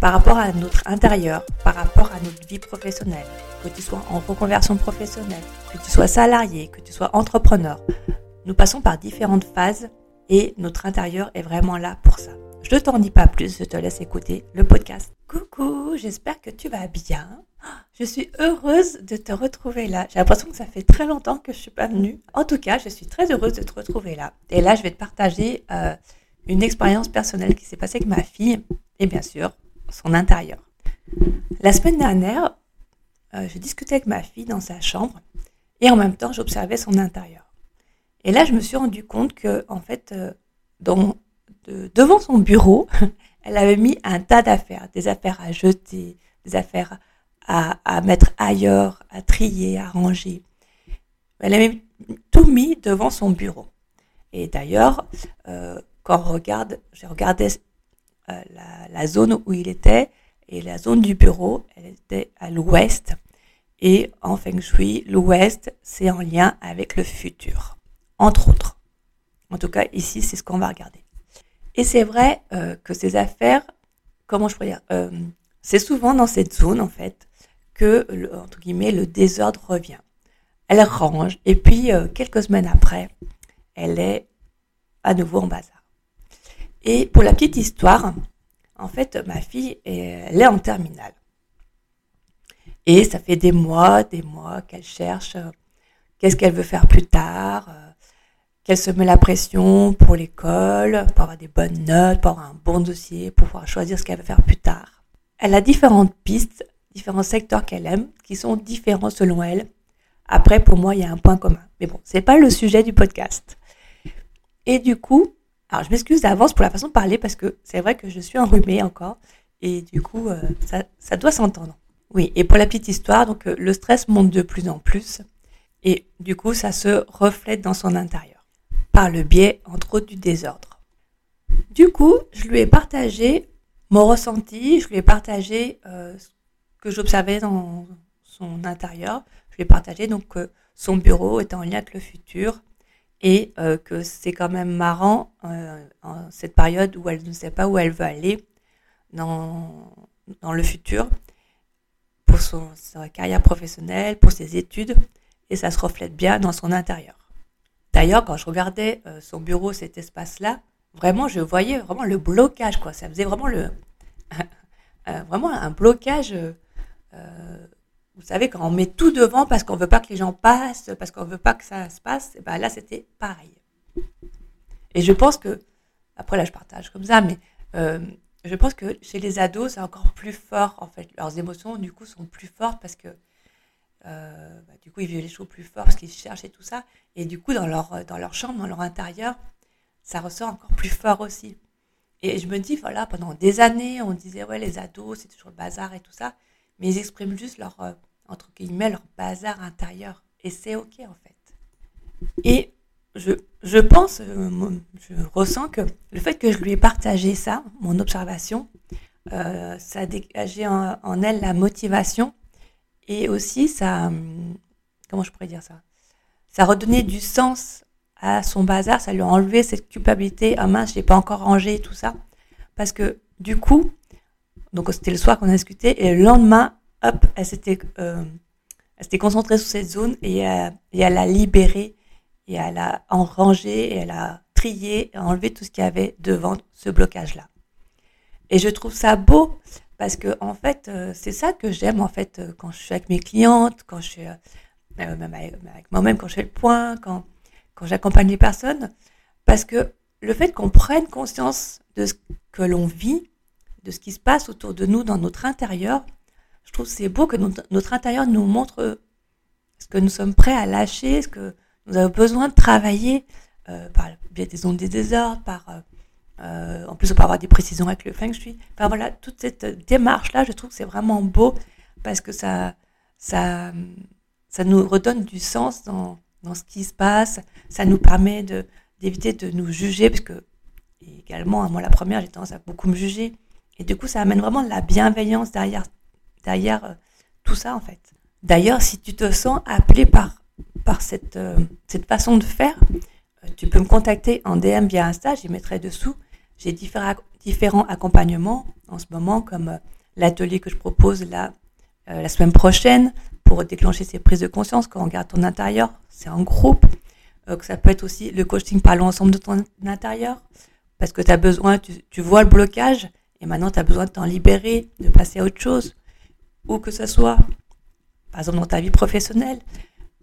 par rapport à notre intérieur, par rapport à notre vie professionnelle, que tu sois en reconversion professionnelle, que tu sois salarié, que tu sois entrepreneur. Nous passons par différentes phases et notre intérieur est vraiment là pour ça. Je ne t'en dis pas plus, je te laisse écouter le podcast. Coucou, j'espère que tu vas bien. Je suis heureuse de te retrouver là. J'ai l'impression que ça fait très longtemps que je suis pas venue. En tout cas, je suis très heureuse de te retrouver là. Et là, je vais te partager euh, une expérience personnelle qui s'est passée avec ma fille et bien sûr son intérieur. La semaine dernière, euh, je discutais avec ma fille dans sa chambre et en même temps, j'observais son intérieur. Et là, je me suis rendu compte que, en fait, euh, devant son bureau, elle avait mis un tas d'affaires, des affaires à jeter, des affaires à, mettre ailleurs, à trier, à ranger. Elle avait tout mis devant son bureau. Et d'ailleurs, euh, quand on regarde, euh, la, zone où il était et la zone du bureau, elle était à l'ouest. Et en Feng Shui, l'ouest, c'est en lien avec le futur, entre autres. En tout cas, ici, c'est ce qu'on va regarder. Et c'est vrai euh, que ces affaires, comment je pourrais dire, euh, c'est souvent dans cette zone, en fait, que, entre guillemets, le désordre revient. Elle range, et puis, quelques semaines après, elle est à nouveau en bazar. Et pour la petite histoire, en fait, ma fille, elle est en terminale. Et ça fait des mois, des mois qu'elle cherche euh, qu'est-ce qu'elle veut faire plus tard, euh, qu'elle se met la pression pour l'école, pour avoir des bonnes notes, pour avoir un bon dossier, pour pouvoir choisir ce qu'elle veut faire plus tard. Elle a différentes pistes, différents secteurs qu'elle aime, qui sont différents selon elle. Après, pour moi, il y a un point commun. Mais bon, c'est pas le sujet du podcast. Et du coup, alors, je m'excuse d'avance pour la façon de parler parce que c'est vrai que je suis enrhumée encore et du coup, euh, ça, doit s'entendre. Oui, et pour la petite histoire, donc euh, le stress monte de plus en plus et du coup, ça se reflète dans son intérieur par le biais, entre autres, du désordre. Du coup, je lui ai partagé mon ressenti, je lui ai partagé euh, ce que j'observais dans son intérieur. Je lui ai partagé donc son bureau était en lien avec le futur, et euh, que c'est quand même marrant euh, cette période où elle ne sait pas où elle veut aller dans, dans le futur pour son, sa carrière professionnelle, pour ses études, et ça se reflète bien dans son intérieur. D'ailleurs, quand je regardais euh, son bureau, cet espace-là, vraiment, je voyais vraiment le blocage, quoi. Ça faisait vraiment le, vraiment un blocage vous savez, quand on met tout devant parce qu'on veut pas que les gens passent, parce qu'on veut pas que ça se passe, eh ben là, c'était pareil. Et je pense que, après là, je partage comme ça, mais euh, je pense que chez les ados, c'est encore plus fort, en fait. Leurs émotions, du coup, sont plus fortes parce que, euh, bah, du coup, ils vivent les choses plus fort parce qu'ils cherchent et tout ça. Et du coup, dans leur, dans leur chambre, dans leur intérieur, ça ressort encore plus fort aussi. Et je me dis, voilà, pendant des années, on disait, ouais, les ados, c'est toujours le bazar et tout ça. Mais ils expriment juste leur, euh, entre guillemets, leur bazar intérieur. Et c'est OK, en fait. Et je, je pense, euh, je ressens que le fait que je lui ai partagé ça, mon observation, euh, ça a dégagé en, elle la motivation et aussi ça, comment je pourrais dire ça? Ça a redonné du sens à son bazar, ça lui a enlevé cette culpabilité, ah mince, je n'ai pas encore rangé tout ça. Parce que du coup, donc c'était le soir qu'on a discuté et le lendemain, hop, elle s'était, euh, concentrée sur cette zone et, euh, et, elle a libéré et elle a enrangé et elle a trié et enlevé tout ce qu'il y avait devant ce blocage-là. Et je trouve ça beau parce que en fait, euh, c'est ça que j'aime en fait quand je suis avec mes clientes, quand je suis euh, même avec, moi-même quand je fais le point, quand, quand j'accompagne les personnes, parce que le fait qu'on prenne conscience de ce que l'on vit, de ce qui se passe autour de nous dans notre intérieur, je trouve c'est beau que notre, intérieur nous montre ce que nous sommes prêts à lâcher, ce que nous avons besoin de travailler euh, par bien des ondes des désordres, par euh, euh, en plus on peut avoir des précisions avec le feng shui. Enfin voilà, toute cette démarche là, je trouve que c'est vraiment beau parce que ça, ça, ça nous redonne du sens dans, dans ce qui se passe. Ça nous permet de d'éviter de nous juger parce que également moi la première j'ai tendance à beaucoup me juger et du coup ça amène vraiment de la bienveillance derrière derrière euh, tout ça en fait. D'ailleurs, si tu te sens appelé par, par cette, euh, cette façon de faire, euh, tu peux me contacter en DM via Insta, j'y mettrai dessous. J'ai différents, différents accompagnements en ce moment, comme l'atelier que je propose là, la semaine prochaine pour déclencher ces prises de conscience quand on regarde ton intérieur, c'est en groupe. que ça peut être aussi le coaching parlons ensemble de ton intérieur, parce que tu besoin, tu, tu vois le blocage, et maintenant tu as besoin de t'en libérer, de passer à autre chose ou que ce soit, par exemple, dans ta vie professionnelle,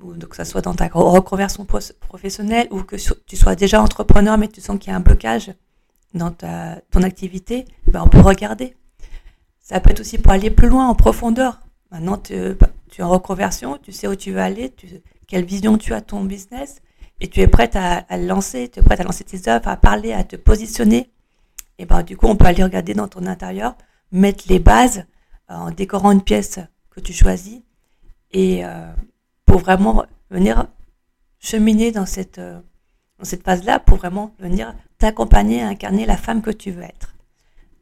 ou que ce soit dans ta reconversion professionnelle, ou que tu sois déjà entrepreneur, mais tu sens qu'il y a un blocage dans ta, ton activité, ben on peut regarder. Ça peut être aussi pour aller plus loin, en profondeur. Maintenant, tu, tu es en reconversion, tu sais où tu veux aller, quelle vision tu as de ton business, et tu es prête à, à lancer, tu es prête à lancer tes œuvres, à parler, à te positionner. Et ben, du coup, on peut aller regarder dans ton intérieur, mettre les bases en décorant une pièce que tu choisis et euh, pour vraiment venir cheminer dans cette, euh, dans cette phase-là, pour vraiment venir t'accompagner à incarner la femme que tu veux être.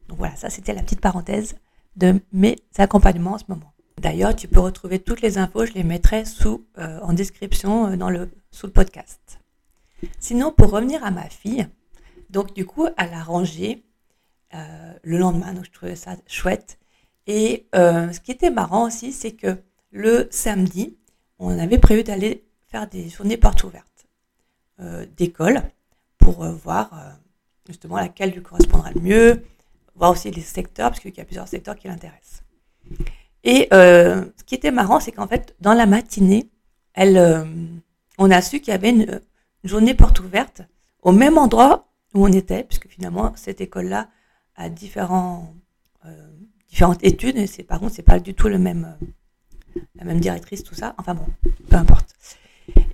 Donc voilà, ça c'était la petite parenthèse de mes accompagnements en ce moment. D'ailleurs, tu peux retrouver toutes les infos, je les mettrai sous, euh, en description dans le, sous le podcast. Sinon, pour revenir à ma fille, donc du coup, elle a rangé le lendemain, donc je trouvais ça chouette. Et euh, ce qui était marrant aussi, c'est que le samedi, on avait prévu d'aller faire des journées portes ouvertes euh, d'école pour euh, voir justement laquelle lui correspondra le mieux, voir aussi les secteurs, parce qu'il y a plusieurs secteurs qui l'intéressent. Et ce qui était marrant, c'est qu'en fait, dans la matinée, on a su qu'il y avait une, journée porte ouverte au même endroit où on était, puisque finalement, cette école-là a différents différentes études, et par contre, c'est pas du tout le même, euh, la même directrice, tout ça. Enfin bon, peu importe.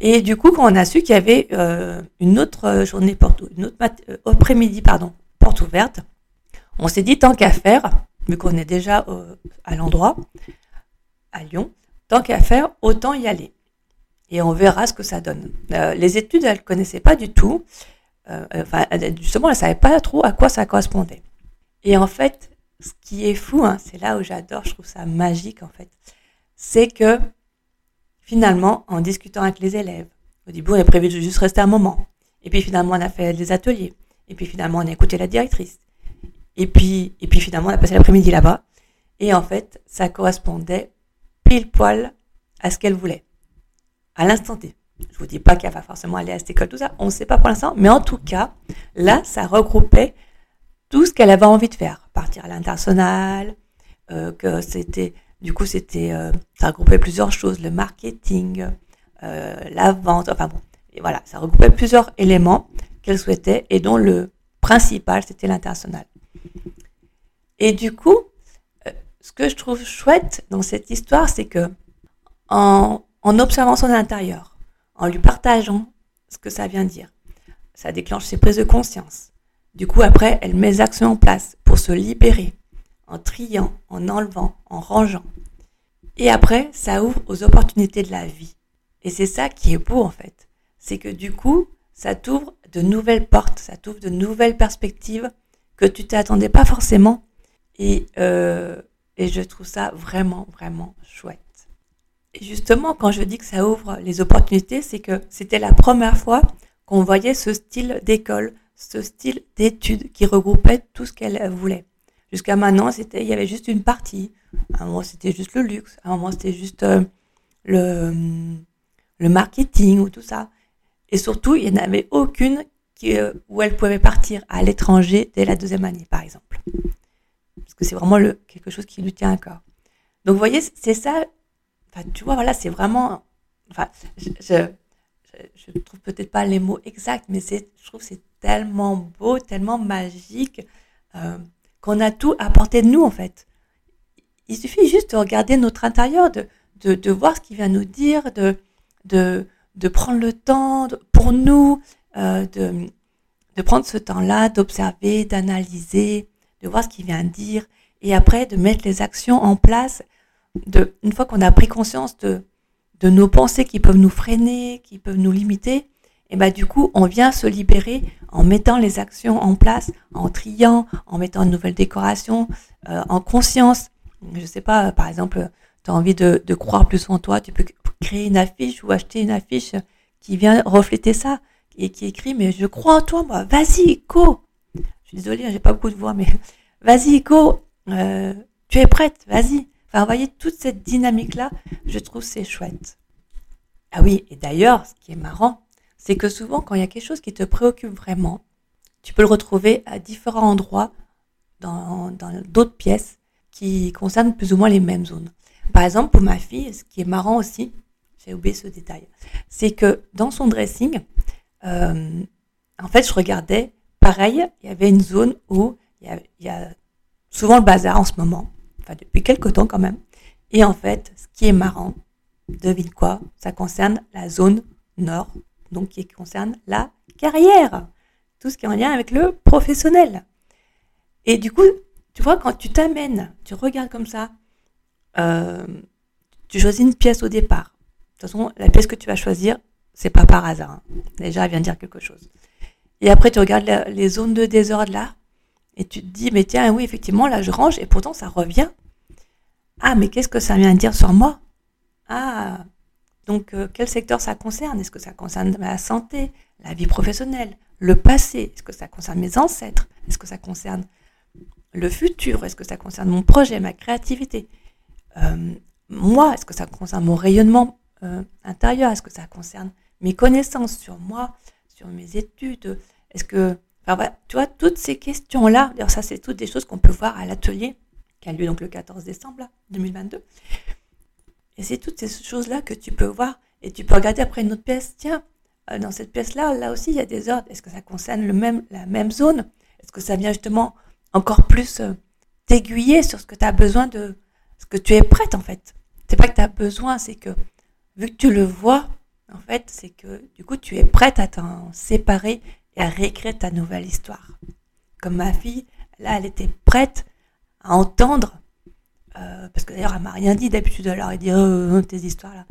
Et du coup, quand on a su qu'il y avait euh, une autre journée porte, une autre euh, après-midi, pardon, porte ouverte, on s'est dit tant qu'à faire, vu qu'on est déjà à l'endroit, à Lyon, tant qu'à faire, autant y aller. Et on verra ce que ça donne. les études, elle connaissait pas du tout. enfin, justement, elle savait pas trop à quoi ça correspondait. Et en fait, ce qui est fou, hein, c'est là où j'adore, je trouve ça magique en fait, c'est que finalement, en discutant avec les élèves, au début on a prévu de juste rester un moment, et puis finalement on a fait des ateliers, et puis finalement on a écouté la directrice, et puis, et puis finalement on a passé l'après-midi là-bas, et en fait ça correspondait pile poil à ce qu'elle voulait, à l'instant T. Je vous dis pas qu'elle va forcément aller à cette école, tout ça, on ne sait pas pour l'instant, mais en tout cas, là, ça regroupait tout ce qu'elle avait envie de faire. Partir à l'international, euh, que c'était, du coup, c'était, euh, ça regroupait plusieurs choses, le marketing, euh, la vente, enfin bon, et voilà, ça regroupait plusieurs éléments qu'elle souhaitait et dont le principal, c'était l'international. Et du coup, ce que je trouve chouette dans cette histoire, c'est que en, en observant son intérieur, en lui partageant ce que ça vient dire, ça déclenche ses prises de conscience du coup, après, elle met les actions en place pour se libérer, en triant, en enlevant, en rangeant. Et après, ça ouvre aux opportunités de la vie. Et c'est ça qui est beau, en fait. C'est que du coup, ça t'ouvre de nouvelles portes, ça t'ouvre de nouvelles perspectives que tu t'attendais pas forcément. Et, euh, et je trouve ça vraiment, vraiment chouette. Et justement, quand je dis que ça ouvre les opportunités, c'est que c'était la première fois qu'on voyait ce style d'école, ce style d'études qui regroupait tout ce qu'elle voulait. Jusqu'à maintenant, c'était, il y avait juste une partie. À un moment, c'était juste le luxe. À un moment, c'était juste euh, le, le marketing ou tout ça. Et surtout, il n'y en avait aucune qui, euh, où elle pouvait partir à l'étranger dès la deuxième année, par exemple. Parce que c'est vraiment le, quelque chose qui lui tient à cœur. Donc, vous voyez, c'est ça. Enfin, tu vois, voilà, c'est vraiment enfin, je, je trouve peut-être pas les mots exacts, mais je trouve c'est tellement beau, tellement magique, euh, qu'on a tout à portée de nous, en fait. Il suffit juste de regarder notre intérieur, de, de, de voir ce qu'il vient nous dire, de, de, de prendre le temps pour nous, euh, de, de prendre ce temps-là, d'observer, d'analyser, de voir ce qu'il vient dire, et après de mettre les actions en place. De, une fois qu'on a pris conscience de, de nos pensées qui peuvent nous freiner, qui peuvent nous limiter, et ben du coup, on vient se libérer en mettant les actions en place, en triant, en mettant une nouvelle décoration, euh, en conscience. Je sais pas, par exemple, tu as envie de, croire plus en toi, tu peux créer une affiche ou acheter une affiche qui vient refléter ça et qui écrit mais je crois en toi moi, vas-y go. Je suis désolée, j'ai pas beaucoup de voix mais vas-y go, euh, tu es prête, vas-y. Enfin, vous voyez toute cette dynamique là, je trouve c'est chouette. Ah oui, et d'ailleurs, ce qui est marrant, c'est que souvent quand il y a quelque chose qui te préoccupe vraiment, tu peux le retrouver à différents endroits dans d'autres pièces qui concernent plus ou moins les mêmes zones. Par exemple, pour ma fille, ce qui est marrant aussi, j'ai oublié ce détail, c'est que dans son dressing, euh, en fait, je regardais, pareil, il y avait une zone où il y a souvent le bazar en ce moment, depuis quelques temps quand même. Et en fait, ce qui est marrant, devine quoi Ça concerne la zone nord, donc qui concerne la carrière, tout ce qui est en lien avec le professionnel. Et du coup, tu vois, quand tu t'amènes, tu regardes comme ça, euh, tu choisis une pièce au départ. De toute façon, la pièce que tu vas choisir, c'est pas par hasard. Hein. Déjà, elle vient dire quelque chose. Et après, tu regardes les zones de désordre là, et tu te dis, mais tiens, oui, effectivement, là, je range, et pourtant, ça revient. Ah, mais qu'est-ce que ça vient dire sur moi? Ah, donc, euh, quel secteur ça concerne? Est-ce que ça concerne la santé, la vie professionnelle, le passé? Est-ce que ça concerne mes ancêtres? Est-ce que ça concerne le futur? Est-ce que ça concerne mon projet, ma créativité? Euh, Moi, est-ce que ça concerne mon rayonnement euh, intérieur? Est-ce que ça concerne mes connaissances sur moi, sur mes études? Est-ce que, enfin, tu vois, toutes ces questions-là, d'ailleurs, ça, c'est toutes des choses qu'on peut voir à l'atelier qui a lieu donc le 14 décembre 2022. Et c'est toutes ces choses-là que tu peux voir et tu peux regarder après une autre pièce. Tiens, euh, dans cette pièce-là, là aussi, il y a des ordres. Est-ce que ça concerne le même, la même zone? Est-ce que ça vient justement encore plus euh, t'aiguiller sur ce que tu as besoin de, ce que tu es prête en fait? C'est pas que tu as besoin, c'est que vu que tu le vois, en fait, c'est que du coup tu es prête à t'en séparer et à réécrire ta nouvelle histoire. Comme ma fille, là, elle était prête à entendre, euh, parce que d'ailleurs elle m'a rien dit d'habitude, alors elle dit oh, tes histoires là.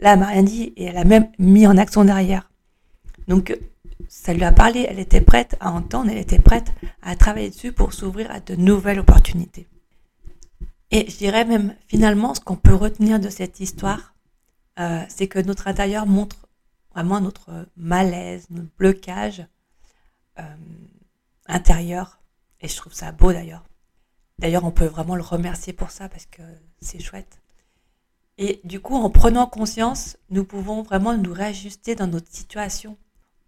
Là, elle m'a rien dit et elle a même mis en action derrière. Donc ça lui a parlé, elle était prête à entendre, elle était prête à travailler dessus pour s'ouvrir à de nouvelles opportunités. Et je dirais même finalement ce qu'on peut retenir de cette histoire, euh, c'est que notre intérieur montre vraiment notre malaise, notre blocage euh, intérieur. Et je trouve ça beau d'ailleurs. D'ailleurs, on peut vraiment le remercier pour ça parce que c'est chouette. Et du coup, en prenant conscience, nous pouvons vraiment nous réajuster dans notre situation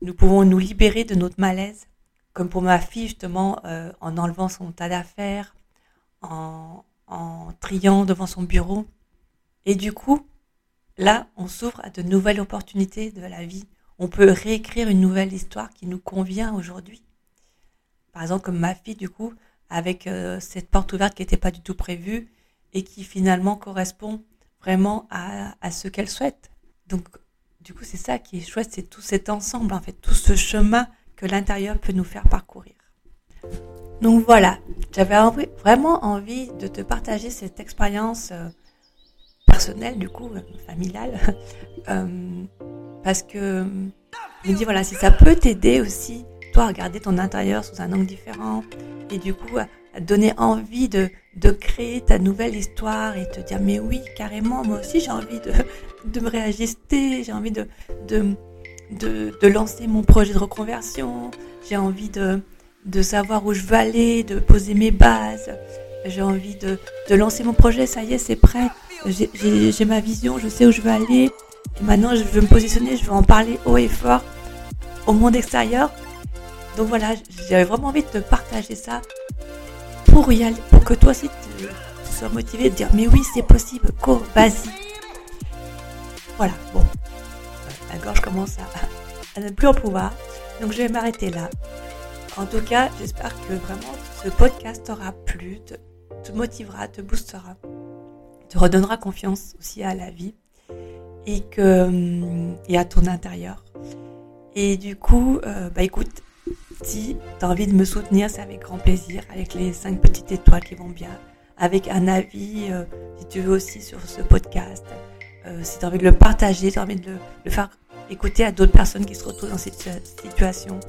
nous pouvons nous libérer de notre malaise, comme pour ma fille justement, euh, en enlevant son tas d'affaires, en, en triant devant son bureau. Et du coup, là, on s'ouvre à de nouvelles opportunités de la vie. On peut réécrire une nouvelle histoire qui nous convient aujourd'hui. Par exemple, comme ma fille, du coup, avec euh, cette porte ouverte qui n'était pas du tout prévue et qui finalement correspond vraiment à, à ce qu'elle souhaite. Donc, du coup, c'est ça qui est chouette, c'est tout cet ensemble, en fait, tout ce chemin que l'intérieur peut nous faire parcourir. Donc voilà, j'avais vraiment envie de te partager cette expérience euh, personnelle, du coup, euh, familiale, parce que je me dis, voilà, si ça peut t'aider aussi, toi, à regarder ton intérieur sous un angle différent, et du coup, à donner envie de, de créer ta nouvelle histoire et te dire mais oui carrément moi aussi j'ai envie de, de me réajuster j'ai envie de, de, de, de, lancer mon projet de reconversion j'ai envie de, de savoir où je veux aller de poser mes bases j'ai envie de, de lancer mon projet ça y est c'est prêt j'ai ma vision je sais où je veux aller et maintenant je veux me positionner je veux en parler haut et fort au monde extérieur donc voilà j'avais vraiment envie de te partager ça pour y aller, pour que toi aussi tu, sois motivé de dire mais oui c'est possible, go, vas-y. Voilà, bon. la gorge commence à, ne plus en pouvoir. Donc je vais m'arrêter là. En tout cas, j'espère que vraiment ce podcast t'aura plu, te, te, motivera, te boostera, te redonnera confiance aussi à la vie et que et à ton intérieur. Et du coup, euh, bah écoute, si tu as envie de me soutenir, c'est avec grand plaisir, avec les cinq petites étoiles qui vont bien, avec un avis, euh, si tu veux aussi sur ce podcast, euh, si tu as envie de le partager, si tu as envie de le, faire écouter à d'autres personnes qui se retrouvent dans cette situation,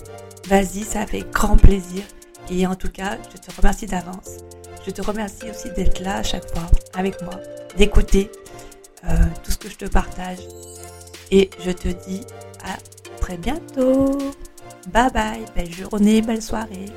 vas-y, ça fait grand plaisir. Et en tout cas, je te remercie d'avance. Je te remercie aussi d'être là à chaque fois avec moi, d'écouter euh, tout ce que je te partage. Et je te dis à très bientôt. Bye bye, belle journée, belle soirée.